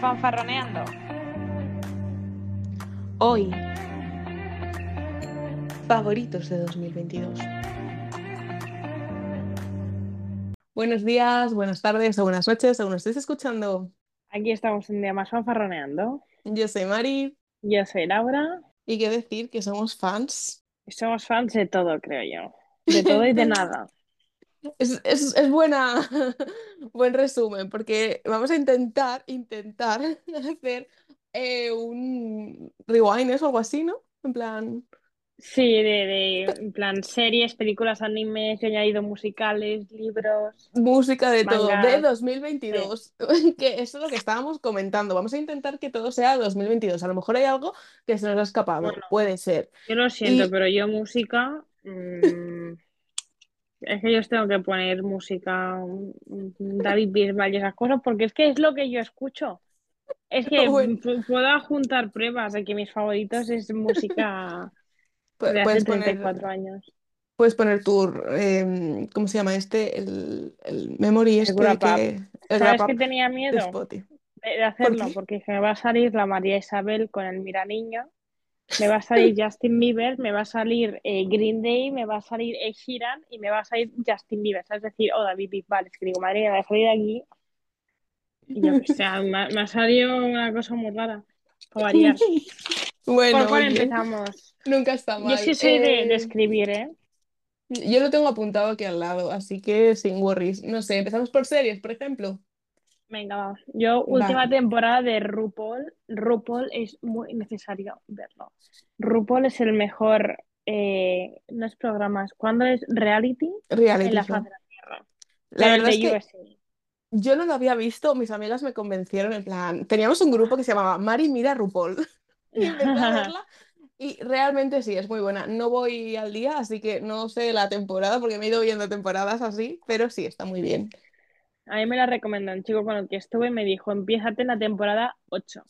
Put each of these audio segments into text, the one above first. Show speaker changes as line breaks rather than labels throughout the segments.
fanfarroneando.
Hoy, favoritos de 2022. Buenos días, buenas tardes o buenas noches, según estéis escuchando.
Aquí estamos un día más fanfarroneando.
Yo soy Mari
Yo soy Laura
y qué decir que somos fans.
somos fans de todo, creo yo. De todo y de nada.
Es, es- es buena, buen resumen, porque vamos a intentar, intentar hacer eh, un rewind, ¿es algo así, ¿no? En plan,
Sí, de, de en plan series, películas, animes, he añadido musicales, libros,
música de todo, de
mangas.
2022, que eso es lo que estábamos comentando. Vamos a intentar que todo sea 2022. A lo mejor hay algo que se nos ha escapado,
Bueno,
puede ser.
yo lo siento,
Y
pero yo música. mm, es que yo os tengo que poner música, David Bisbal y esas cosas, porque es que es lo que yo escucho. Es que
bueno,
puedo juntar pruebas de que mis favoritos es música de hace
puedes poner,
34 años.
puedes poner tu, em, ¿cómo se llama este? El, el memory
El
este
Up.
que, el
¿Sabes que tenía miedo de, de
¿Por
hacerlo? Porque dije, me va a salir la María Isabel con el Mira Niña, me va a salir Justin Bieber, me va a salir eh, Green Day, me va a salir Ed Sheeran y me va a salir Justin Bieber. ¿sabes? Es decir, oh, David Bisbal. Es que digo, madre mía, voy a salir de aquí y yo que sé, me, ha me ha salido una cosa muy rara, para variar. ¿Por
Bueno,
cuál
oye,
empezamos?
nunca está
Yo sí
mal.
soy de, de
Eh,
escribir, ¿eh?
yo lo tengo apuntado aquí al lado, así que sin worries. No sé, empezamos por series, por ejemplo.
Venga, vamos. Yo, última temporada de RuPaul. RuPaul es muy necesario verlo. RuPaul es el mejor, eh, no es programa, es cuando es reality en
reality
la faz de la Tierra.
La
Pero
verdad es que
USA.
yo no lo había visto, mis amigas me convencieron en plan, teníamos un grupo que se llamaba Mari Mira RuPaul y verla y realmente sí, es muy buena. No voy al día, así que no sé la temporada porque me he ido viendo temporadas así, pero sí, está muy bien.
A mí me la recomendó un chico con el que estuve y me dijo, empiézate en la temporada 8.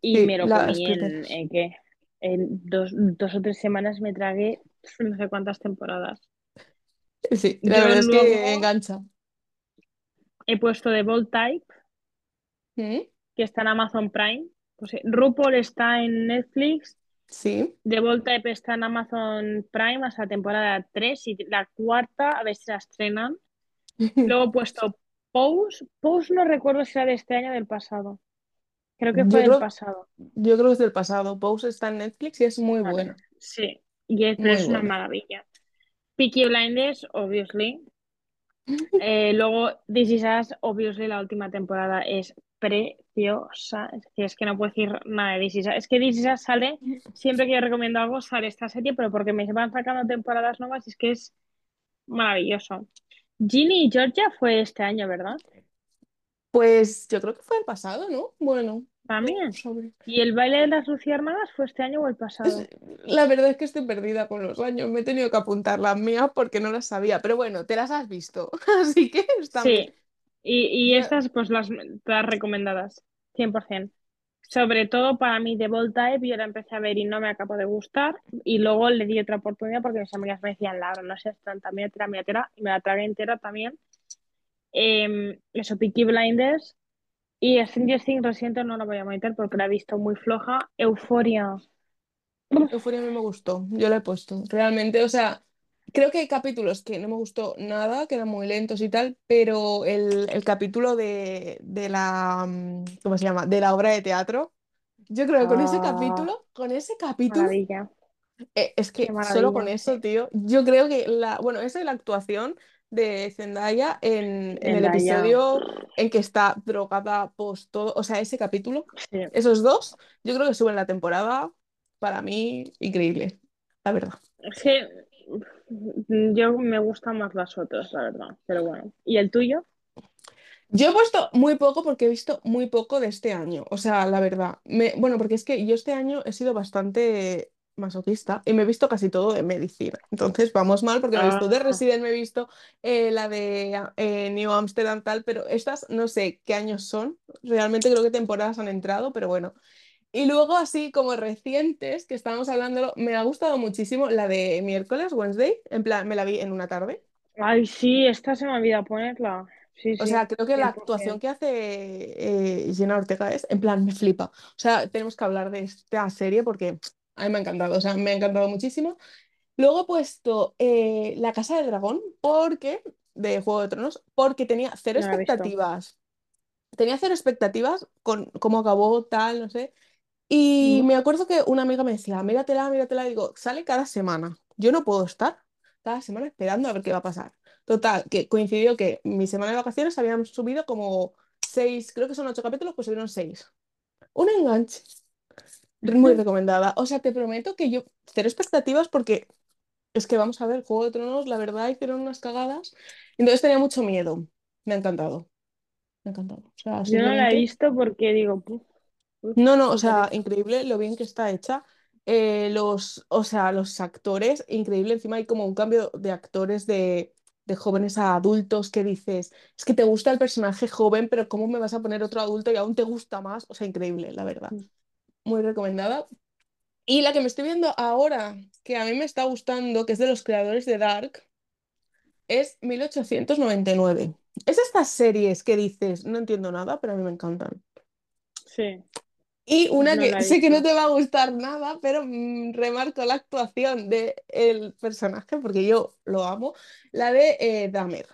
Y
Sí,
me lo comí en. ¿en qué? En dos, dos o tres semanas me tragué no sé cuántas temporadas.
Sí, la
Yo
verdad es que engancha.
he puesto The Bold Type, que está en Amazon Prime. Pues, eh, RuPaul está en Netflix,
Sí.
The Bold Type está en Amazon Prime hasta la temporada 3 y la cuarta a ver si la estrenan. Luego he puesto Pose. Pose no recuerdo si era de este año o del pasado. Creo que fue
Yo
del
creo,
pasado.
yo creo que es del pasado. Pose está en Netflix y es muy
Vale,
buena,
sí. Y es, pero
muy
es una maravilla. Peaky Blinders, obviously. Eh, luego, This Is Us, obviously, la última temporada es preciosa. Es que, es que no puedo decir nada de This Is Us. Es que This Is Us sale, siempre que yo recomiendo algo, sale esta serie, pero porque me van sacando temporadas nuevas, es que es maravilloso. Ginny y Georgia fue este año, ¿verdad?
Pues yo creo que fue el pasado, ¿no? Bueno, no
También.
sobre.
¿Y el baile de las luciérnagas fue este año o el pasado?
la verdad es que estoy perdida con los años. Me he tenido que apuntar las mías porque no las sabía. Pero bueno, te las has visto. Así que están.
Sí. Y, y estas, pues las, las recomendadas, 100%. Sobre todo para mí, The Bold Type, yo la empecé a ver y no me acabó de gustar. Y luego le di otra oportunidad porque mis amigas me decían, Laura, no seas tanta mietera, mietera. Y me la tragué entera también. Eh, eso, Peaky Blinders. Y Stranger Things, lo siento, no la voy a meter porque la he visto muy floja. Euforia.
Euphoria a mí me gustó. Yo la he puesto. Realmente, o sea, creo que hay capítulos que no me gustó nada, que eran muy lentos y tal, pero el, el capítulo de, de la, mm, ¿cómo se llama? De la obra de teatro. Yo creo que con ese
Ah,
capítulo, con ese capítulo, eh, es que solo con eso, tío, yo creo que la, bueno, esa es la actuación de Zendaya en, en el episodio en que está drogada post todo, o sea, ese capítulo,
Sí.
esos dos, yo creo que suben la temporada, para mí, increíble, la verdad.
Es que yo me gustan más las otras, la verdad. Pero bueno. ¿Y el tuyo?
Yo he puesto muy poco porque he visto muy poco de este año, o sea, la verdad. Me, bueno, porque es que yo este año he sido bastante masoquista y me he visto casi todo de medicina. Entonces vamos mal porque me he visto de
Ah,
Resident, me he visto eh, la de eh, New Amsterdam tal, pero estas no sé qué años son. Realmente creo que temporadas han entrado, pero bueno. Y luego así como recientes, que estábamos hablando, me ha gustado muchísimo la de miércoles, Wednesday, en plan, me la vi en una tarde.
ay, sí, esta se me olvidó ponerla. Sí,
O
sí,
sea, creo que la actuación
100%.
que hace eh, Jenna Ortega es, en plan, me flipa. O sea, tenemos que hablar de esta serie porque a mí me ha encantado, o sea, me ha encantado muchísimo. Luego he puesto eh, La Casa del Dragón porque, de Juego de Tronos, porque tenía cero
No
expectativas. Tenía cero expectativas con cómo acabó, tal, no sé. Y me acuerdo que una amiga me decía, míratela, míratela, digo, sale cada semana. Yo no puedo estar cada semana esperando a ver qué va a pasar. Total, que coincidió que mi semana de vacaciones habían subido como seis, creo que son ocho capítulos, pues subieron seis. Un enganche, muy recomendada. O sea, te prometo que yo, cero expectativas porque es que vamos a ver, Juego de Tronos, la verdad, hicieron unas cagadas. Entonces tenía mucho miedo. Me ha encantado, me ha encantado. O sea,
Yo no la he visto porque digo, puf,
No, no, o sea, increíble lo bien que está hecha. Eh, los, o sea, los actores, increíble. Encima hay como un cambio de actores de, de jóvenes a adultos que dices, es que te gusta el personaje joven, pero ¿cómo me vas a poner otro adulto y aún te gusta más? O sea, increíble, la verdad. Muy recomendada. Y la que me estoy viendo ahora, que a mí me está gustando, que es de los creadores de Dark, es 1899. Es estas series que dices, no entiendo nada, pero a mí me encantan.
Sí,
Y una
no
que sé que no te va a gustar nada, pero mm, remarco la actuación del personaje porque yo lo amo, la de eh, Dahmer.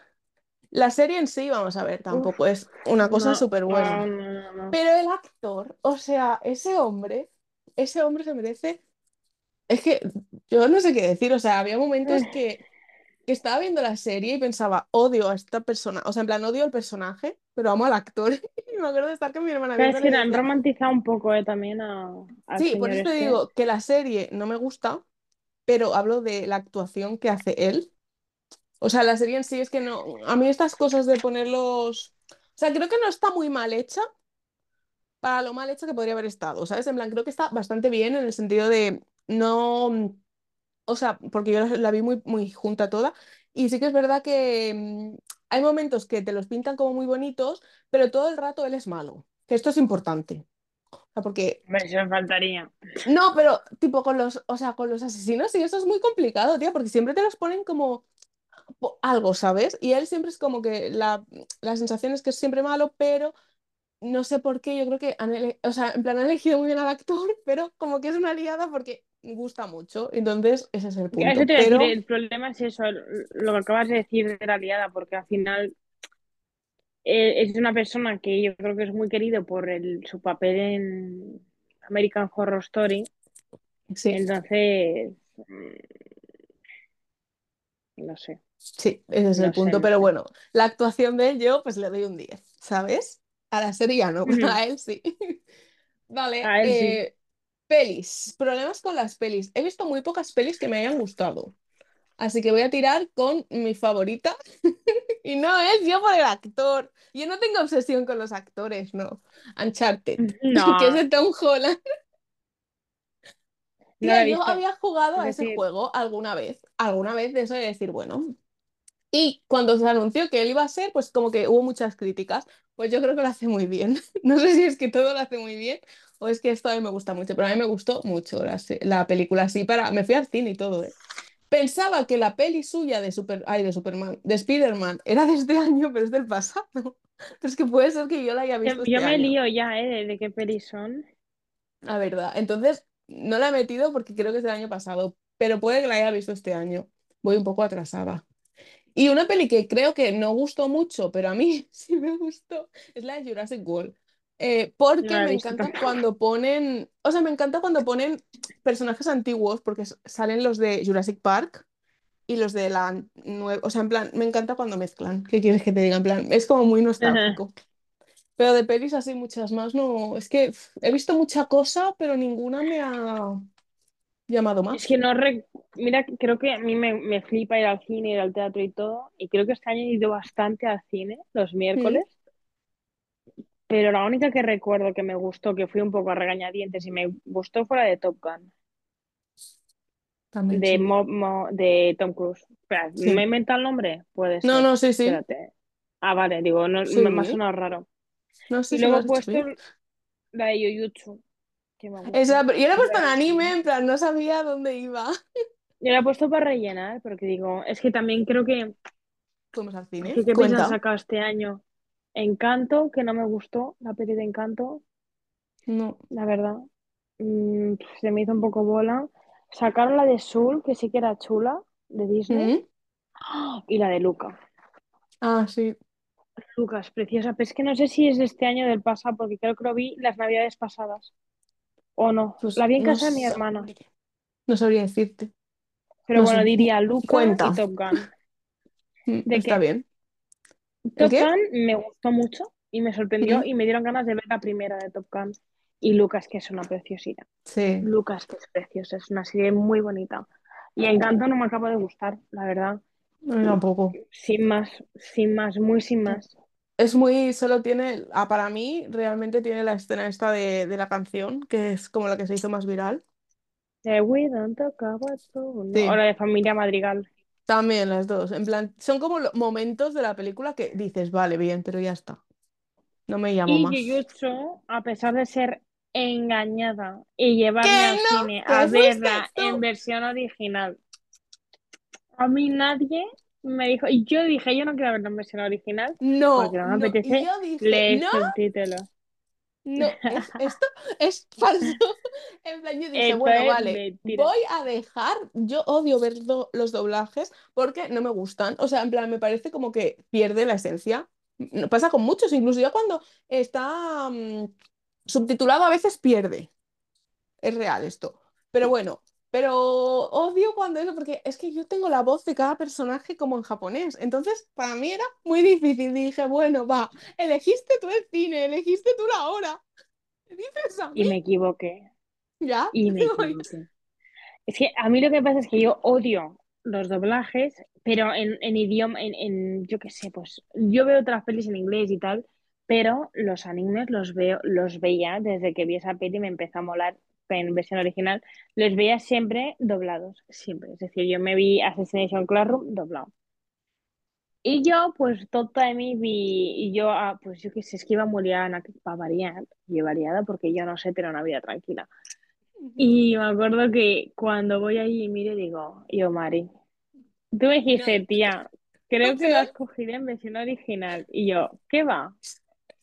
La serie en sí, vamos a ver,
Uf,
tampoco es una cosa
no,
súper buena.
no.
Pero el actor, o sea, ese hombre, ese hombre se merece... Es que yo no sé qué decir, o sea, había momentos que, que estaba viendo la serie y pensaba, odio a esta persona, o sea, en plan, odio al personaje, pero amo al actor. Y me acuerdo de estar con mi hermana
Claro, es que han romantizado un poco eh, también a,
Sí, por eso te
este.
digo que la serie no me gusta, pero hablo de la actuación que hace él. O sea, la serie en sí es que no. A mí estas cosas de ponerlos. O sea, creo que no está muy mal hecha para lo mal hecha que podría haber estado, ¿sabes? En plan, creo que está bastante bien en el sentido de no. O sea, porque yo la, vi muy, muy junta toda. Y sí que es verdad que mm, hay momentos que te los pintan como muy bonitos, pero todo el rato él es malo. Que esto es importante. O sea, porque
eso me faltaría.
No, pero tipo con los, o sea, con los asesinos y eso es muy complicado, tío, porque siempre te los ponen como algo, ¿sabes? Y él siempre es como que la, la sensación es que es siempre malo, pero no sé por qué, yo creo que han, o sea, en plan han elegido muy bien al actor, pero como que es una aliada porque gusta mucho, entonces ese es el
Eso
punto.
te decir, el problema es eso, lo que acabas de decir de la liada, porque al final eh, es una persona que yo creo que es muy querido por el, su papel en American Horror Story.
sí,
Entonces, mm, no sé,
sí, ese es el
sé,
punto,
no
pero
sé.
bueno, la actuación de él yo pues le doy un 10, ¿sabes? A la serie ya no, pero
Ujú.
a él sí. Vale,
A él sí.
Pelis. Problemas con las pelis. He visto muy pocas pelis que me hayan gustado. Así que voy a tirar con mi favorita. Y no es yo por el actor. Yo no tengo obsesión con los actores, no. Uncharted, que es
No,
de Tom Holland.
no
yo había jugado
Es
a ese
decir,
juego alguna vez. Alguna vez de eso de decir, bueno. Y cuando se anunció que él iba a ser, pues como que hubo muchas críticas. Pues yo creo que lo hace muy bien. No sé si es que todo lo hace muy bien o es que esto a mí me gusta mucho, pero a mí me gustó mucho la, película así para... Me fui al cine y todo, ¿eh? Pensaba que la peli suya de Super... Ay, de Superman, de Spider-Man, era de este año, pero es del pasado. Es que puede ser que yo la haya visto
yo
este
me
año,
lío ya, ¿eh? De, de qué pelis son.
la verdad. Entonces, no la he metido porque creo que es del año pasado, pero puede que la haya visto este año. Voy un poco atrasada. Y una peli que creo que no gustó mucho, pero a mí sí me gustó, es la de Jurassic World. Eh, porque me encanta
tampoco.
cuando ponen, o sea, me encanta cuando ponen personajes antiguos, porque salen los de Jurassic Park y los de la nueva, o sea, en plan, me encanta cuando mezclan. ¿Qué quieres que te diga? En plan, es como muy nostálgico. Pero de pelis así muchas más, no, es que he visto mucha cosa, pero ninguna me ha llamado
Es
más.
que no rec- Mira, creo que a mí me, me flipa ir al cine, ir al teatro y todo. Y creo que este año he ido bastante al cine, los miércoles. Pero la única que recuerdo que me gustó, que fui un poco a regañadientes y me gustó fue la de Top Gun,
También
de,
sí.
Mo- Mo- de Tom Cruise. Espera, ¿me he
Sí.
inventado el nombre? Puede
No,
ser.
no, sí, sí.
Espérate. Ah, vale, digo, no, me me ha
Sí.
sonado raro.
No
Y
si lo
luego he puesto la de Jujutsu, que me
Esa,
gustó.
yo le he puesto
La
en anime, en plan, no sabía dónde iba.
Yo la he puesto para rellenar, porque digo, es que también creo que
fuimos al cine.
que, ¿qué piensas sacado este año? Encanto, que no me gustó, la peli de Encanto,
No.
la verdad. Mm, se me hizo un poco bola. Sacaron la de Soul, que sí que era chula, de Disney,
¿Mm?
¡Ah! y la de Luca.
Ah, sí.
Lucas, preciosa, pero es que no sé si es de este año o del pasado, porque creo que lo vi las navidades pasadas, o no.
Pues
La vi en
no
casa de mi hermana,
sabría, no sabría decirte.
pero
No
bueno, diría Luca y
Cuenta.
Top Gun.
Mm,
¿De
Está
qué?
bien. ¿El
Top? Gun me gustó mucho y me sorprendió y me dieron ganas de ver la primera de Top Gun. Y Lucas, que es una preciosidad.
Sí,
Lucas, que es preciosa, es una serie muy bonita. Y Encanto no me acaba de gustar, la verdad.
mí tampoco.
Sin más, sin más, muy sin más.
Es muy, solo tiene, ah, para mí, realmente tiene la escena esta de, de la canción, que es como la que se hizo más viral.
De We don't talk about love, no. O la de Familia Madrigal.
también las dos. En plan, son como lo- momentos de la película que dices, vale, bien, pero ya está. No me llamo
Y
más.
Jujutsu, a pesar de ser engañada y llevarme
¡Que
al
no!
cine a
¡Que fuiste
verla en versión original, a mí nadie me dijo, y yo dije, yo no quiero verla en versión original porque
No,
no me
no.
Apetece
yo dije, no, no, es, esto es falso. En plan, yo dije,
Esto
bueno, vale,
mentira.
voy a dejar, yo odio ver do- los doblajes porque no me gustan. O sea, en plan, me parece como que pierde la esencia. No, Pasa con muchos, incluso ya cuando está mm, subtitulado a veces pierde. Es real esto. Pero bueno, pero odio cuando eso, porque es que yo tengo la voz de cada personaje como en japonés. Entonces, para mí era muy difícil. Dije, bueno, va, elegiste tú el cine, elegiste tú la hora. ¿Me dices a mí?
Y me equivoqué,
Ya,
y me equivoqué. Es que a mí lo que pasa es que yo odio los doblajes, pero en, en idioma, en, en, yo qué sé, pues yo veo otras pelis en inglés y tal, pero los animes los veo, los veía desde que vi esa peli y me empezó a molar en versión original, los veía siempre doblados, siempre. Es decir, yo me vi Assassination Classroom doblado. Y yo, pues, de mí vi, y yo, ah, pues yo qué sé, es que iba muy liada, para variar, y variada porque yo no sé tener una vida tranquila. Y me acuerdo que cuando voy allí y miro, digo, yo, Mari, tú me dijiste, tía, creo que lo has cogido en versión original. Y yo, ¿qué va?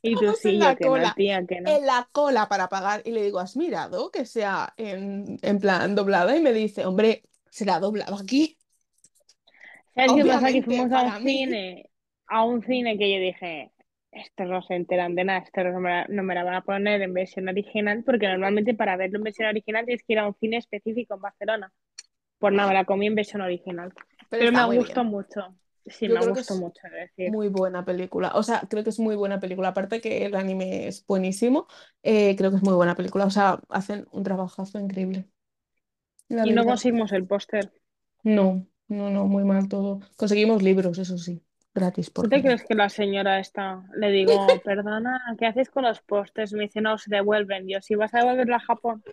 Y tú sí,
en la
que no,
cola,
tía, que no.
en la cola para pagar. Y le digo, ¿has mirado que sea en, en plan doblada? Y me dice, hombre, será doblado aquí.
¿Sabes qué pasa? Que fuimos a un
mí.
cine, a un cine que yo dije, estos no se enteran de nada, estos no me, la, no me la van a poner en versión original, porque normalmente para verlo en versión original tienes que ir a un cine específico en Barcelona. Pues nada, me la comí en versión original.
Pero
me gustó
bien.
mucho. Sí,
Yo
me
creo que
gustó
es
mucho, decir.
muy buena película. O sea, creo que es muy buena película. Aparte que el anime es buenísimo, eh, creo que es muy buena película. O sea, hacen un trabajazo increíble, la
Y no conseguimos el póster.
No, no, no, muy mal todo. Conseguimos libros, eso sí, gratis
¿Tú
por
te
fin.
crees que la señora está? Le digo, perdona, ¿qué haces con los pósters? Me dice, no, se devuelven. Yo, si vas a devolverla a Japón.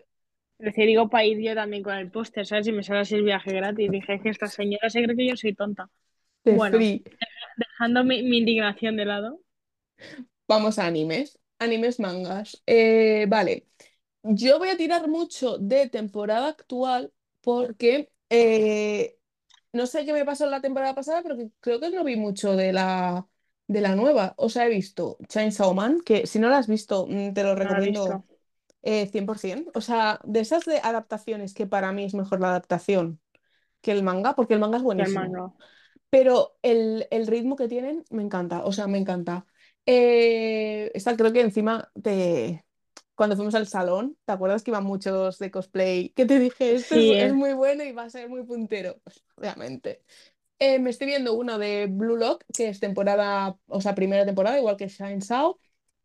Es decir, digo, para ir yo también con el póster, ¿sabes? Y me sale así el viaje gratis. Dije, es que esta señora se cree que yo soy tonta.
De
Bueno,
free.
dejando mi, mi indignación de lado.
Vamos a animes. Animes, mangas. Eh, vale. Yo voy a tirar mucho de temporada actual porque eh, no sé qué me pasó en la temporada pasada, pero creo que no vi mucho de la, de la nueva. O sea, he visto Chainsaw Man, que si no la has visto, mm, te lo
No
recomiendo eh, 100%. O sea, de esas de adaptaciones que para mí es mejor la adaptación que el manga, porque el manga es
Que el
buenísimo.
manga.
Pero el, el ritmo que tienen me encanta, o sea, me encanta. Eh, esta creo que encima te... Cuando fuimos al salón, ¿te acuerdas que iban muchos de cosplay? Que te dije, este es,
Sí,
es
eh.
muy bueno y va a ser muy puntero. Pues, obviamente. Eh, me estoy viendo uno de Blue Lock, que es temporada, o sea, primera temporada, igual que Shine.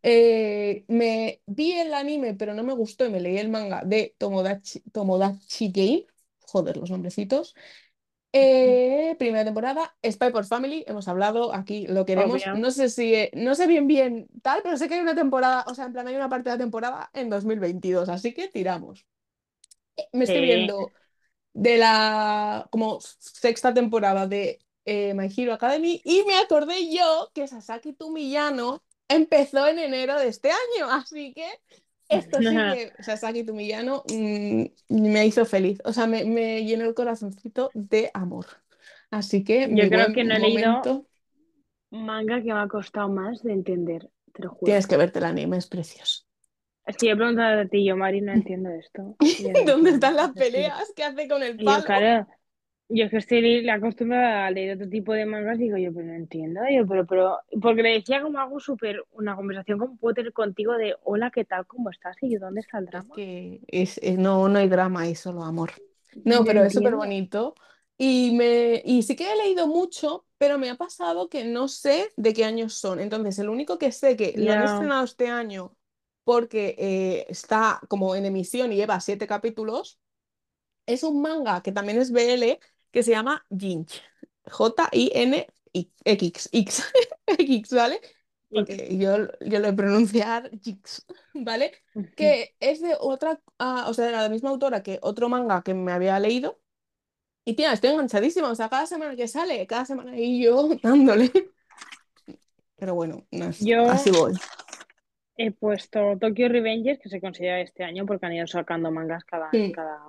Eh, me vi el anime, pero no me gustó y me leí el manga de Tomodachi, Tomodachi Game. Joder, los nombrecitos. Eh, primera temporada, Spy por Family, hemos hablado, aquí lo queremos.
Obvio.
No sé si, eh, no sé bien bien tal, pero sé que hay una temporada, o sea, en plan hay una parte de la temporada en 2022, así que tiramos. Eh, Me estoy viendo de la como sexta temporada de eh, My Hero Academy y me acordé yo que Sasaki Tumiyano empezó en enero de este año, así que esto sí que Sasaki Tumiyano mm, me hizo feliz, o sea, me, me llenó el corazoncito de amor. Así que
Yo creo que no he leído manga que me ha costado más de entender, te lo juro.
Tienes que verte el anime, es precioso.
Es que yo he preguntado a ti, yo, Mari, no entiendo esto.
¿Dónde están las peleas? ¿Qué hace con el
Y yo,
palo?
claro, yo es que estoy acostumbrada a leer otro tipo de mangas, digo yo, pero no entiendo, yo, pero, pero, porque le decía como algo súper, una conversación como puedo tener contigo de, hola, ¿qué tal? ¿Cómo estás? Y yo, ¿dónde está el
Es
drama?
que es, es- no, no hay drama, hay solo amor. No, pero es súper bonito. Y, me, y sí que he leído mucho, pero me ha pasado que no sé de qué años son. Entonces, el único que sé que lo han estrenado este año porque eh, está como en emisión y lleva siete capítulos, es un manga que también es BL que se llama Jinch. J-I-N-X, X, X, ¿vale? Porque yo, yo lo he pronunciar Jix, ¿vale? Que es de otra, ah, o sea, de la misma autora que otro manga que me había leído. Y tía, estoy enganchadísima, o sea, cada semana que sale, cada semana y yo dándole. Pero bueno, no es-
Yo
así voy.
he puesto Tokyo Revengers, que se considera este año porque han ido sacando mangas cada,
Mm,
cada,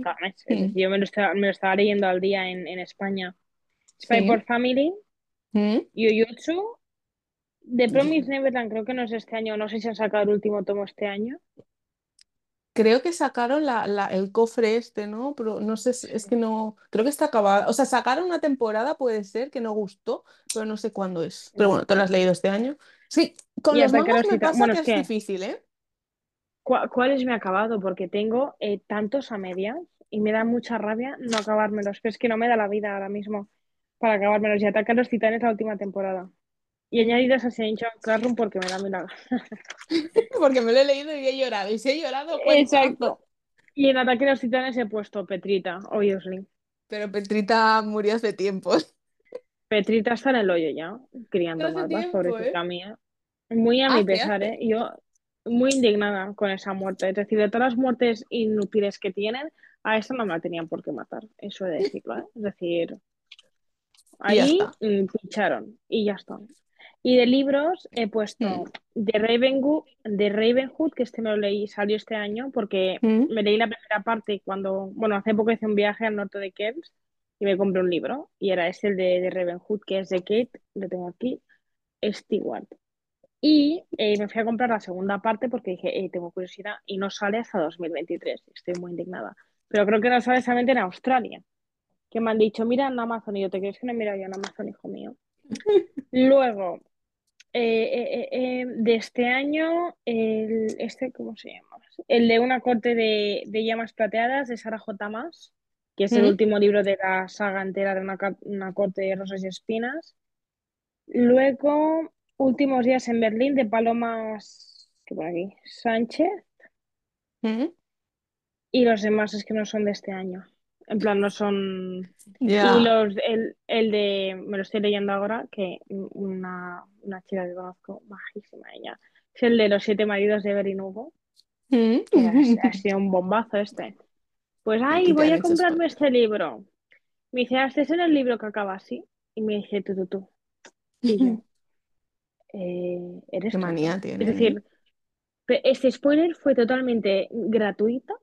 cada mes. Es decir, yo me lo estaba, me lo estaba leyendo al día en, en España. Spy
sí.
por Family,
mm.
Jujutsu, The
Yo
Promised Neverland, creo que no es este año, no sé si han sacado el último tomo este año.
Creo que sacaron la, la- el cofre este, ¿no? Pero no sé, si- es que no, creo que está acabada. O sea, sacaron una temporada, puede ser, que no gustó, pero no sé cuándo es. Pero bueno, ¿te lo has leído este año? Sí, con
Y
los mangas me pasa
Bueno,
que
es
es
que,
difícil, ¿eh?
¿Cuál, cuáles me he acabado? Porque tengo eh, tantos a medias y me da mucha rabia no acabármelos. Pero es que no me da la vida ahora mismo para acabármelos. Y Ataque a los Titanes la última temporada. Y añadido a Ascension Classroom porque me da mi la
Porque me lo he leído y he llorado. Y si he llorado.
Exacto. Y en Ataque a los Titanes he puesto Petrita, obviously.
Pero Petrita murió hace tiempos.
Petrita está en el hoyo ya, criando malvas,
¿eh?
pobrecita mía. Muy a mi
Hace,
pesar. ¿eh? Yo muy indignada con esa muerte. Es decir, de todas las muertes inútiles que tienen, a esa no me la tenían por qué matar. Eso he de decirlo, ¿eh? Es decir, ahí mm, pincharon y ya está. Y de libros he puesto
Mm,
de Ravenhood, de Ravenhood, que este me lo leí, salió este año, porque
mm,
me leí la primera parte cuando, bueno, hace poco hice un viaje al norte de Kells y me compré un libro, y era ese el de, de Ravenhood, que es de Kate, lo tengo aquí, Stewart. Y eh, me fui a comprar la segunda parte porque dije, eh, tengo curiosidad, y no sale hasta 2023, estoy muy indignada. Pero creo que no sale solamente en Australia, que me han dicho, mira en Amazon, y yo te crees que no he mirado yo en Amazon, hijo mío. Luego, eh, de este año, el, este, ¿cómo se llama? El de una corte de, de llamas plateadas de Sara J. Maas, que es el
mm.
último libro de la saga entera de una, una corte de rosas y espinas. Luego, Últimos días en Berlín de Palomas, ¿qué por aquí? Sánchez.
Mm,
Y los demás es que no son de este año. En plan, no son. Y los, el, el de, me lo estoy leyendo ahora, que una, una chica que conozco, majísima ella, es el de los siete maridos de Evelyn Hugo,
Mm.
ha, ha sido un bombazo este. Pues, ay, voy a comprarme este libro. Me dice, ah, este es el libro que acaba así. Y me dice, tú, tú, tú. Y yo, eh, eres
Qué manía
Es
tienen, ¿eh?
decir, este spoiler fue totalmente gratuito,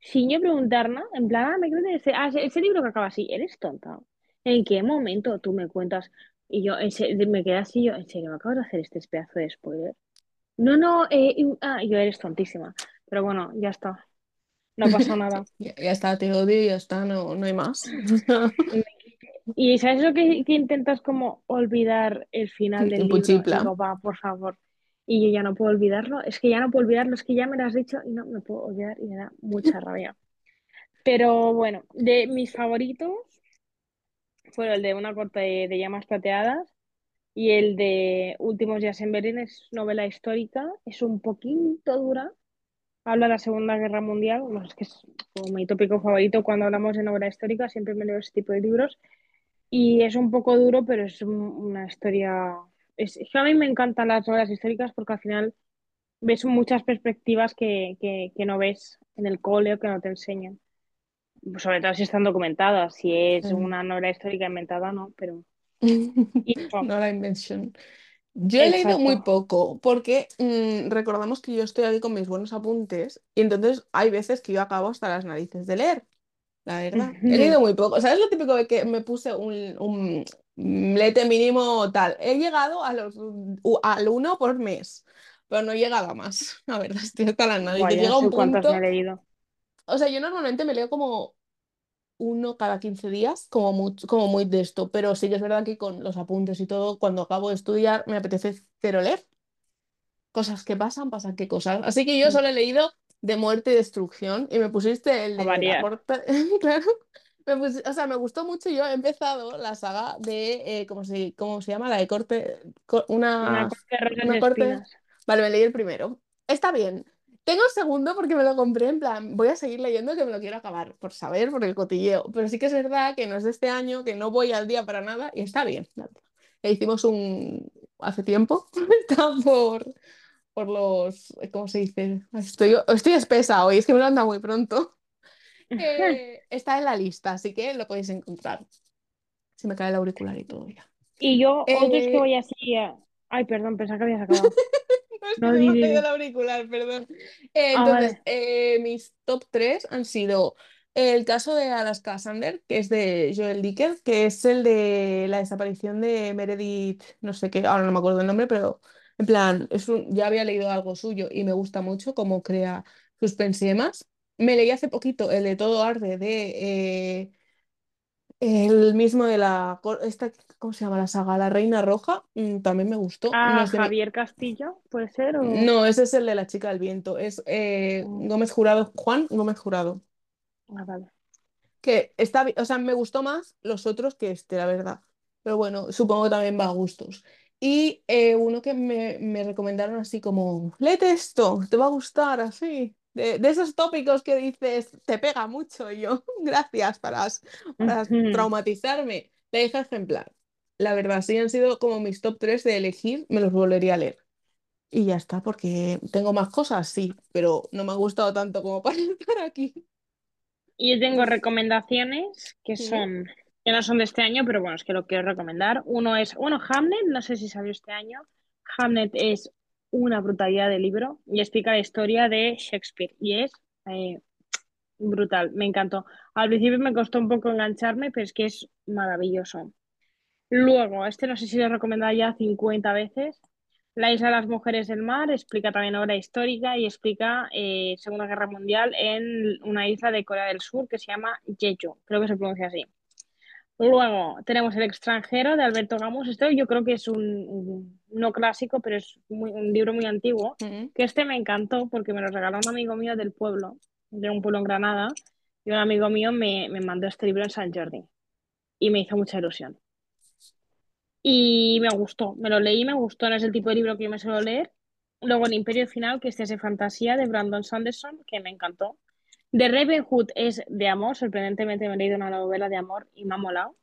sin yo preguntar nada. En plan, ah, me creo ese, ah, ese, ese libro que acaba así, eres tonta. ¿En qué momento tú me cuentas? Y yo en me quedé así, yo, ¿en serio me acabas de hacer este pedazo de spoiler? No, no, eh, y- ah, yo eres tontísima. Pero bueno, ya está, no pasa nada.
Ya, ya está, te odio ya está, no, no hay más.
Y ¿sabes lo que, que intentas como olvidar el final del
Un
libro?
puchipla.
Digo, va, por favor. Y yo ya no puedo olvidarlo. Es que ya no puedo olvidarlo, es que ya me lo has dicho y no me puedo olvidar y me da mucha rabia. Pero bueno, de mis favoritos fueron el de Una corte de, de llamas plateadas y el de Últimos días en Berlín. Es novela histórica, es un poquito dura. Habla de la Segunda Guerra Mundial. Bueno, es que es como mi tópico favorito cuando hablamos de novela histórica. Siempre me leo ese tipo de libros. Y es un poco duro, pero es un- una historia. Es, a mí me encantan las novelas históricas porque al final ves muchas perspectivas que, que, que no ves en el cole o que no te enseñan. Sobre todo si están documentadas. Si es una novela histórica inventada, no, pero.
No la invention. Yo he leído muy
exacto.
poco porque mm, recordamos que yo estoy aquí con mis buenos apuntes y entonces hay veces que yo acabo hasta las narices de leer, la verdad. He leído muy poco. ¿Sabes lo típico de que me puse un, un- mm, lete mínimo tal. He llegado a los, al uno por mes, pero no he llegado a más. La verdad, estoy hasta la
no sé cuántos me he
punto,
leído.
o sea, yo normalmente me leo como uno cada 15 días, como muy, como muy de esto, pero sí que es verdad que con los apuntes y todo, cuando acabo de estudiar, me apetece cero leer. Cosas que pasan, pasan qué cosas. Así que yo solo he leído de muerte y destrucción y me pusiste el de la claro. Me pus- o sea, me gustó mucho. Yo he empezado la saga de, eh, ¿cómo se, cómo se llama? La de corte, co-
Una
una,
corte
una. Vale, me leí el primero. Está bien. Tengo el segundo porque me lo compré en plan, voy a seguir leyendo que me lo quiero acabar, por saber, por el cotilleo. Pero sí que es verdad que no es de este año, que no voy al día para nada y está bien. E hicimos un, hace tiempo, está por, por los, ¿cómo se dice? Estoy, estoy espesa hoy, es que me lo anda muy pronto. Eh, está en la lista, así que lo podéis encontrar. Se me cae el auricular y todo ya.
Y yo, otros que
Eh,
voy así a... Ay, perdón, pensaba que habías acabado.
no, es que
No,
me caído el auricular, perdón. Eh,
Ah,
entonces,
vale.
eh, mis top 3 han sido el caso de Alaska Sander, que es de Joel Dicker, que es el de la desaparición de Meredith, no sé qué, ahora no me acuerdo el nombre, pero en plan, es un, ya había leído algo suyo y me gusta mucho cómo crea suspense y demás. Me leí hace poquito el de Todo Arde de eh, el mismo de la, esta, ¿cómo se llama la saga? La Reina Roja, mm, también me gustó. No
Ah,
es de
Javier Castillo, ¿puede ser? O...
no, ese es el de la chica del viento. Es eh,
Mm,
Gómez Jurado, Juan Gómez Jurado.
Ah, vale.
Que está, o sea, me gustó más los otros que este, la verdad. Pero bueno, supongo que también va a gustos. Y eh, uno que me, me recomendaron así como, léete esto, te va a gustar, así. De, de esos tópicos que dices, te pega mucho. Y yo, gracias para, para traumatizarme. La hija ejemplar. La verdad, sí han sido como mis top 3 de elegir, me los volvería a leer. Y ya está, porque tengo más cosas, sí, pero no me ha gustado tanto como para estar aquí.
Y yo tengo recomendaciones que son, que no son de este año, pero bueno, es que lo quiero recomendar. Uno es, bueno, Hamlet, no sé si salió este año. Hamlet es una brutalidad de libro y explica la historia de Shakespeare y es eh, brutal, me encantó. Al principio me costó un poco engancharme, pero es que es maravilloso. Luego, este no sé si lo he recomendado ya 50 veces. La isla de las mujeres del mar explica también obra histórica y explica eh, Segunda Guerra Mundial en una isla de Corea del Sur que se llama Jeju, creo que se pronuncia así. Luego tenemos El extranjero de Alberto Camus. Esto yo creo que es un, no clásico, pero es muy- un libro muy antiguo, que este me encantó porque me lo regaló un amigo mío del pueblo, de un pueblo en Granada, y un amigo mío me, me mandó este libro en San Jordi y me hizo mucha ilusión. Y me gustó, me lo leí, me gustó, no es el tipo de libro que yo me suelo leer. Luego El Imperio Final, que este es de fantasía, de Brandon Sanderson, que me encantó. The Raven Hood es de amor, sorprendentemente me he leído una novela de amor y me ha molado.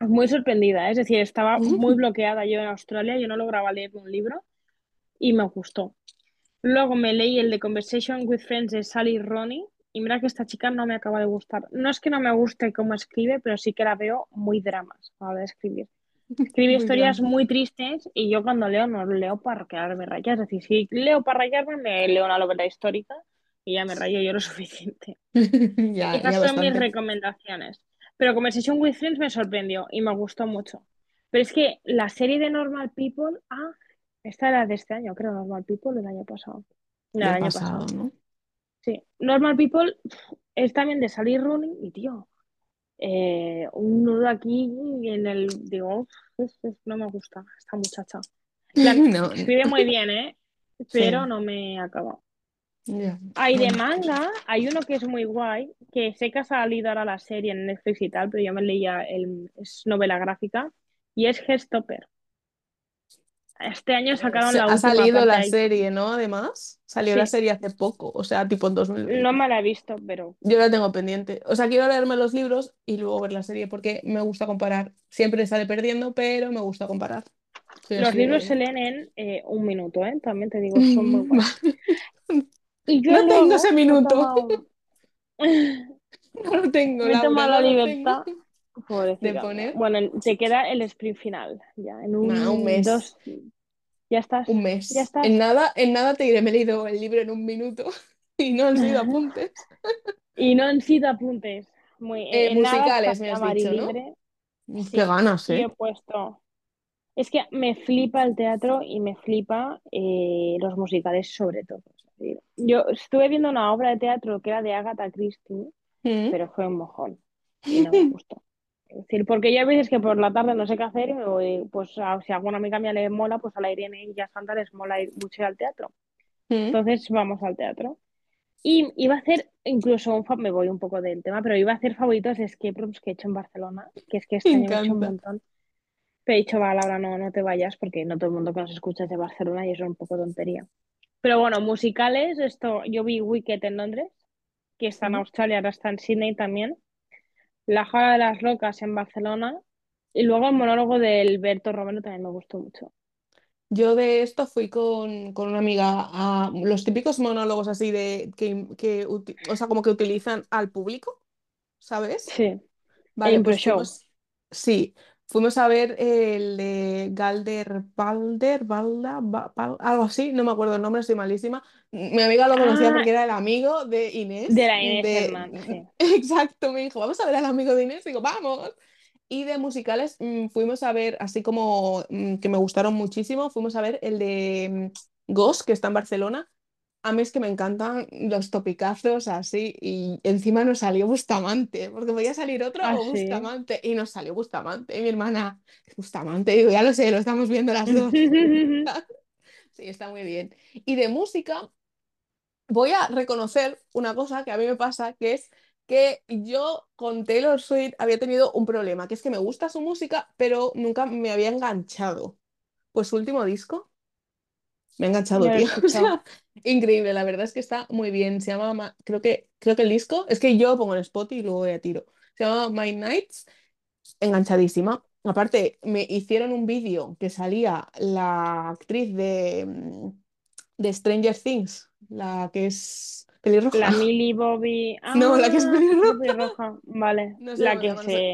Muy sorprendida, ¿eh? es decir, estaba muy bloqueada yo en Australia, yo no lograba leer un libro y me gustó. Luego me leí el de Conversation with Friends de Sally Rooney y mira que esta chica no me acaba de gustar. No es que no me guste cómo escribe, pero sí que la veo muy dramas a la hora de escribir. Escribe
Muy
historias
drama.
muy tristes y yo cuando leo no leo para quedarme rayas. Es decir, si leo para rayarme, me leo una novela histórica y ya me rayo yo lo suficiente.
Ya,
Esas
ya
son mis
bastante.
recomendaciones. Pero Conversation with Friends me sorprendió y me gustó mucho. Pero es que la serie de Normal People, ah, esta era de este año, creo, Normal People, del año pasado. No, el año
pasado,
pasado.
¿no?
Sí. Normal People es también de Sally Rooney y, tío, eh, un nudo aquí en el, digo, no me gusta esta muchacha. Plan,
No, no.
escribe muy bien, ¿eh? Pero
Sí,
no me acaba. Hay de manga, hay uno que es muy guay, que sé que ha salido ahora la serie en Netflix y tal, pero yo me leía el, es novela gráfica, y es Gestopper. Este año sacaron la
ha
última
salido la
ahí.
serie, ¿no? Además, salió la serie hace poco, o sea, tipo en
no
2020.
me la he visto, pero
Yo la tengo pendiente. O sea, quiero leerme los libros y luego ver la serie porque me gusta comparar. Siempre sale perdiendo, pero me gusta comparar.
Los libros se leen en eh, un minuto, ¿eh? También te digo, son muy.
Vale.
Y yo
No tengo ese minuto. No lo tengo,
me he tomado la libertad,
De poner,
Bueno, te queda el sprint final, ya, en
nada, un
un,
mes.
dos, ya estás,
Un
ya
mes. En
estás.
nada, en nada te diré, me he leído el libro en un minuto y no han sido apuntes.
Y no han sido apuntes. Muy,
Eh,
en nada
musicales, me
ya
has dicho. Qué ganas,
y he
¿eh?
puesto. Es que me flipa el teatro y me flipa eh, los musicales sobre todo. Decir, Yo estuve viendo una obra de teatro que era de Agatha Christie,
Mm.
pero fue un mojón y no me gustó. Es decir, porque yo hay veces que por la tarde no sé qué hacer y me voy, pues a- si a alguna amiga mía le mola, pues a la Irene y a Santa les mola ir mucho al teatro.
Mm.
Entonces vamos al teatro. Y iba a hacer incluso un, me voy un poco del tema, pero iba a hacer favoritos de escape rooms que he hecho en Barcelona, que es que este año he hecho un montón. Te he dicho, va, Laura, no, no te vayas porque no todo el mundo que nos escucha es de Barcelona y eso es un poco tontería. Pero bueno, musicales, esto, yo vi Wicked en Londres, que está en. Australia, ahora está en Sydney también. La Jara de las Rocas en Barcelona. Y luego el monólogo de Alberto Romero también me gustó mucho.
Yo de esto fui con, con una amiga a los típicos monólogos así de que, que uti- o sea, como que utilizan al público, ¿sabes?
Sí, el
Vale,
Impro
pues
Show.
fuimos, sí, fuimos a ver el de Galder, Balder, Balda, Ba- Bal- algo así, no me acuerdo el nombre, estoy malísima. Mi amiga lo conocía
Ah,
porque era el amigo de
de
Inés,
la Inés
de...
sí.
Exacto, me dijo, vamos a ver al amigo de Inés, digo, vamos. Y de musicales mm, fuimos a ver, así como mm, que me gustaron muchísimo, fuimos a ver el de mm, Ghost, que está en Barcelona. A mí es que me encantan los topicazos así y encima nos salió Bustamante, porque podía salir otro
Ah,
o
sí.
Bustamante y nos salió Bustamante. Y mi hermana, Bustamante, digo, ya lo sé, lo estamos viendo las dos. Sí, está muy bien. Y de música, voy a reconocer una cosa que a mí me pasa, que es que yo con Taylor Swift había tenido un problema, que es que me gusta su música, pero nunca me había enganchado. Pues su último disco. Me ha enganchado,
Ya
tío. O
escuchado.
sea, increíble. La verdad es que está muy bien. Se llama, Ma- creo que, creo que el disco, es que yo pongo en Spotify y luego voy a tiro. Se llama My Nights, enganchadísima. Aparte, me hicieron un vídeo que salía la actriz de, mm, de Stranger Things, la que es pelirroja.
La Millie Bobby.
No, la que es
Ah,
pelirroja.
pelirroja. Vale.
No sé
La
se
que
llama. no sé.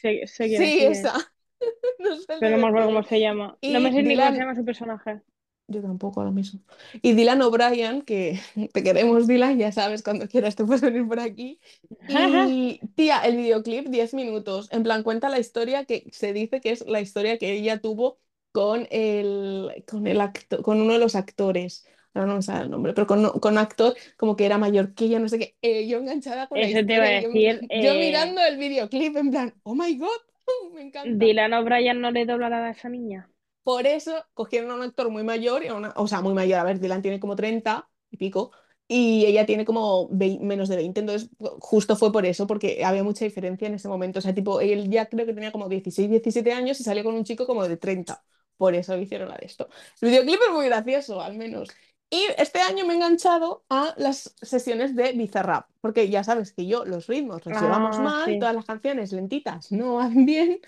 se. Sé quién es,
Sí, esa. No sé
Pero no me acuerdo cómo se llama. No me sé ni cómo se
Dylan,
llama su personaje.
Yo tampoco ahora mismo. Y Dylan O'Brien, que te queremos, Dylan, ya sabes, cuando quieras te puedes venir por aquí. Y tía, el videoclip, 10 minutos. En plan, cuenta la historia que se dice que es la historia que ella tuvo con el, con el acto- con uno de los actores. Ahora no me sale el nombre, pero con, con un actor como que era mayor que ella, no sé qué. Eh, yo enganchada con la
Eso te iba a
historia y yo,
decir.
yo
eh,
mirando el videoclip en plan, oh my God, me encanta.
Dylan O'Brien no le doblará a esa niña.
Por eso cogieron a un actor muy mayor, y a una, o sea, muy mayor, a ver, Dylan tiene como 30 y pico, y ella tiene como menos de 20 entonces justo fue por eso, porque había mucha diferencia en ese momento. O sea, tipo, él ya creo que tenía como 16 17 años y salió con un chico como de treinta Por eso hicieron la de esto. El videoclip es muy gracioso, al menos. Y este año me he enganchado a las sesiones de Bizarrap, porque ya sabes que yo los ritmos los llevamos
Ah,
mal,
sí.
todas las canciones lentitas no van bien,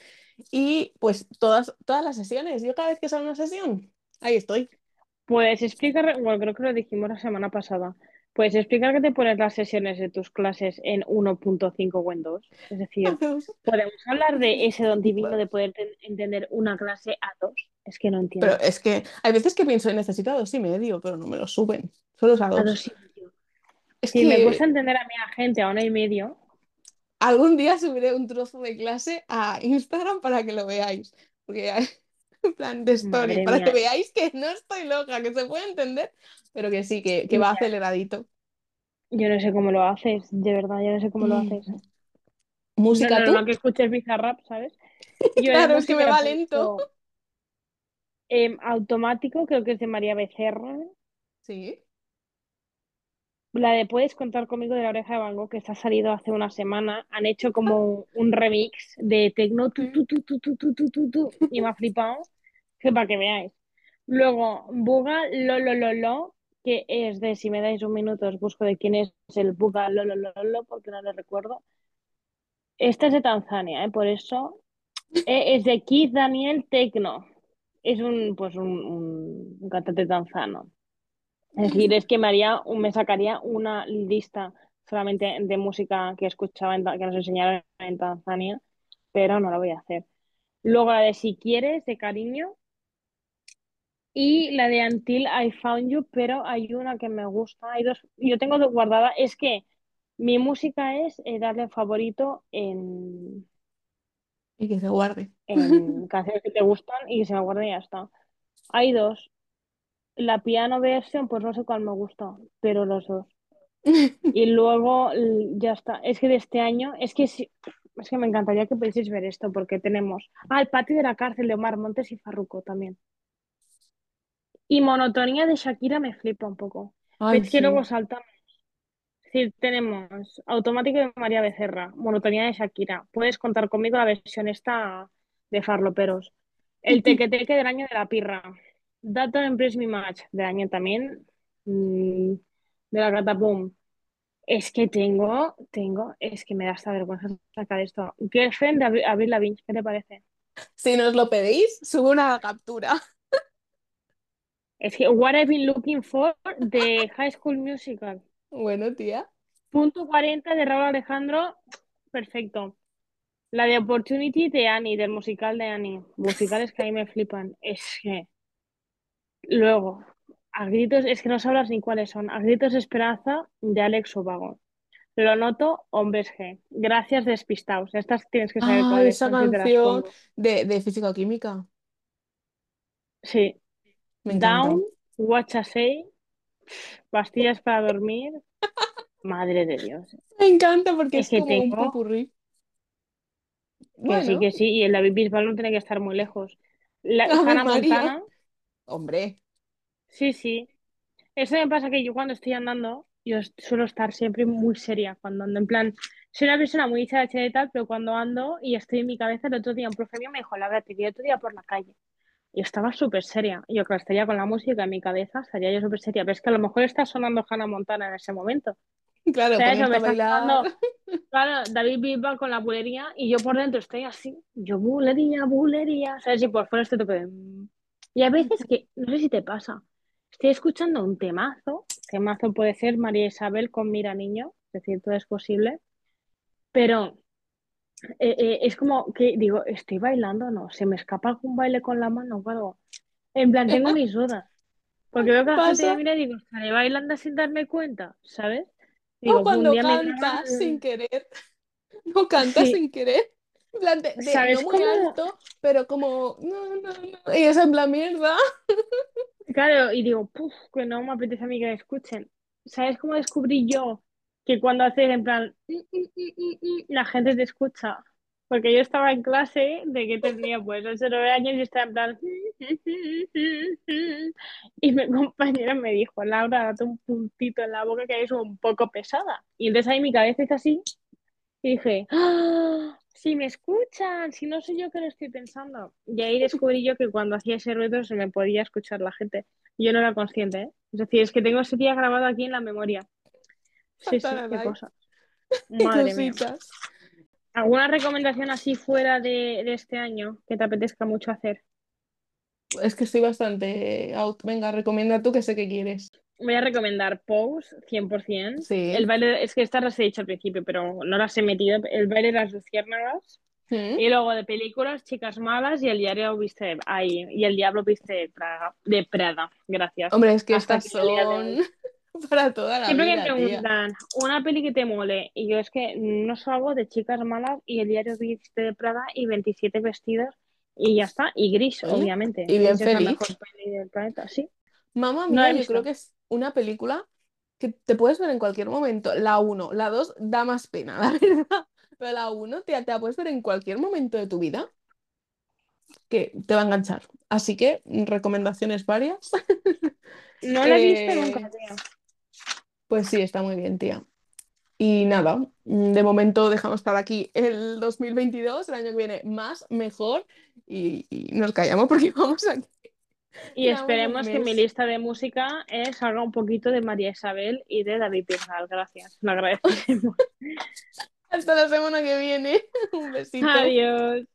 y pues todas, todas las sesiones, yo cada vez que sale una sesión, ahí estoy.
Puedes explicar, bueno, creo que lo dijimos la semana pasada. Puedes explicar que te pones las sesiones de tus clases en 1.5 o en 2. Es decir, podemos hablar de ese don divino de poder ten- entender una clase a dos. Es que no
Pero
entiendo.
es que hay veces que pienso, necesito a dos y medio, pero no me lo suben, solo es a
A
dos.
dos y medio.
Es
Si me cuesta
que
entender a mí a gente a una y medio,
algún día subiré un trozo de clase a Instagram para que lo veáis, porque en plan de story,
madre
para que veáis que no estoy loca, que se puede entender, pero que sí, que, que va aceleradito.
yo no sé cómo lo haces, de verdad, yo no sé cómo lo haces.
Mm.
No es
¿Música
normal
tú?
que escuches Bizarrap, ¿sabes? Yo
Claro, es que me va lento.
puesto automático, creo que es de María Becerra.
Sí
la de Puedes contar conmigo de la oreja de bango que está salido hace una semana, han hecho como un remix de Tecno y me ha flipado, que para que veáis. Luego, Buga lo, lo, lo, lo, que es de si me dais un minuto os busco de quién es el Buga lo, lo, lo, lo porque no lo recuerdo. Esta es de Tanzania, ¿eh? por eso. Eh, es de Keith Daniel Tecno. Es un, pues un cantante tanzano. Es decir, es que me haría, me sacaría una lista solamente de música que escuchaba, en que nos enseñaron en Tanzania, pero no lo voy a hacer. Luego la de Si quieres, de cariño, y la de Until I Found You, pero hay una que me gusta, hay dos, yo tengo dos guardadas, es que mi música es eh, darle favorito en,
Y que se guarde.
en canciones que te gustan y que se me guarden y ya está. Hay dos. La piano version, pues no sé cuál me gusta, pero los dos. Y luego ya está. Es que de este año, es que sí- es que me encantaría que pudieseis ver esto, porque tenemos. Ah, el patio de la cárcel de Omar Montes y Farruko también. Y monotonía de Shakira me flipa un poco.
Ay,
es que luego
sí.
saltamos. Es decir, tenemos automático de María Becerra, monotonía de Shakira. Puedes contar conmigo la versión esta de Farloperos. El teque teque del año de la pirra. That Don't Impress Me Much del año también. mm, de la Catapum. Es que tengo, tengo, es que me da hasta vergüenza sacar esto. Girlfriend de Avril Lavigne, ¿qué te parece?
Si nos lo pedís, subo una captura.
Es que What I've Been Looking For de High School Musical.
Bueno, tía.
Punto 40 de Raúl Alejandro, perfecto. La de Opportunity de Annie, del musical de Annie. Musicales que a mí me flipan. Es que, luego, a gritos, es que no sablas ni cuáles son. A gritos de esperanza de Alex Ubago. Lo noto, hombres G. Gracias, despistados. Estas tienes que saber
Ay,
cuáles
esa
son si te las
canción
pongo.
de, de física-química.
Sí.
Me encanta.
Down, Watch a Say, pastillas para dormir. Madre de Dios.
Me encanta porque
Es
es
que
como un
tengo
popurrí.
que sí,
Bueno,
que sí, y el David Bisbal no tiene que estar muy lejos. La,
Ave
Hannah
María.
Montana,
Hombre,
sí, sí. Eso me pasa que yo cuando estoy andando, yo suelo estar siempre muy seria cuando ando. En plan, soy una persona muy dicharachera y tal, pero cuando ando y estoy en mi cabeza, el otro día un profe mío me dijo, Laura, te vi otro día por la calle. Y estaba súper seria. Yo, claro, estaría con la música en mi cabeza, estaría yo súper seria. Pero es que a lo mejor está sonando Hannah Montana en ese momento.
claro,
¿Sabes? O
ponerte
me
a
está
bailar.
sonando, claro, David Bisbal con la bulería y yo por dentro estoy así. Yo, bulería, bulería. ¿Sabes? Y por fuera estoy tope de... Y a veces que, no sé si te pasa, estoy escuchando un temazo. Temazo puede ser María Isabel con Mira Niño, es decir, todo es posible. Pero eh, eh, es como que digo, ¿estoy bailando o no? ¿Se me escapa algún baile con la mano o algo? En plan, tengo mis dudas. Porque veo que la gente me mira y digo, ¿estaré bailando sin darme cuenta? ¿Sabes?
O
Digo, un
cuando
me
cantas sin querer. No cantas
Sí,
sin querer. Plan de, de no
¿sabes
muy
cómo?
alto, pero como. No, no, no. Y es en plan mierda.
Claro, y digo, puf, que no me apetece a mí que me escuchen. ¿Sabes cómo descubrí yo que cuando haces en plan, "Mm, mm, mm, mm, mm", la gente te escucha? Porque yo estaba en clase de que tenía pues 8 o 9 años y estaba en plan, y mi compañera me dijo, Laura, date un puntito en la boca que eres un poco pesada. Y entonces ahí mi cabeza hizo así y dije, ¡Ah! Si me escuchan, si no soy yo que lo estoy pensando. Y ahí descubrí yo que cuando hacía ese ruido se me podía escuchar la gente. Y Yo no era consciente, ¿eh? Es decir, es que tengo ese día grabado aquí en la memoria. Sí, sí, qué
Satanás.
cosa. Madre mía.
cositas.
¿Alguna recomendación así fuera de, de este año que te apetezca mucho hacer?
Es que estoy bastante out. Venga, recomienda tú que sé que quieres.
Voy a recomendar Pose, 100%. El
Sí.
baile, es que estas las he dicho al principio, pero no las he metido. El baile de las luciérnagas.
¿Mm?
Y luego de películas, Chicas Malas y El diario viste ay, y El diablo viste de Praga, de Prada. Gracias.
Hombre, es que
Hasta
estas
el de
son para toda la
Siempre que me
vida, tía.
preguntan una peli que te mole, y yo es que no salgo de Chicas Malas y El diario viste de Prada y 27 vestidos y ya está. Y Gris,
Oye,
obviamente.
y bien
es la
feliz.
mejor peli del planeta, sí.
Mamma
No
mía, yo creo que es una película que te puedes ver en cualquier momento. La 1, la 2 da más pena, la verdad. Pero la 1 te, te la puedes ver en cualquier momento de tu vida que te va a enganchar. Así que, mm, recomendaciones varias.
No la he visto nunca,
Eh,
tío.
pues sí, está muy bien, tía. Y nada, mm, de momento dejamos estar aquí el 2022, el año que viene más, mejor, y, y nos callamos porque vamos aquí.
Y esperemos que mi lista de música eh, salga un poquito de María Isabel y de David Bisbal. Gracias, lo agradeceremos.
Hasta la semana que viene. Un besito.
Adiós.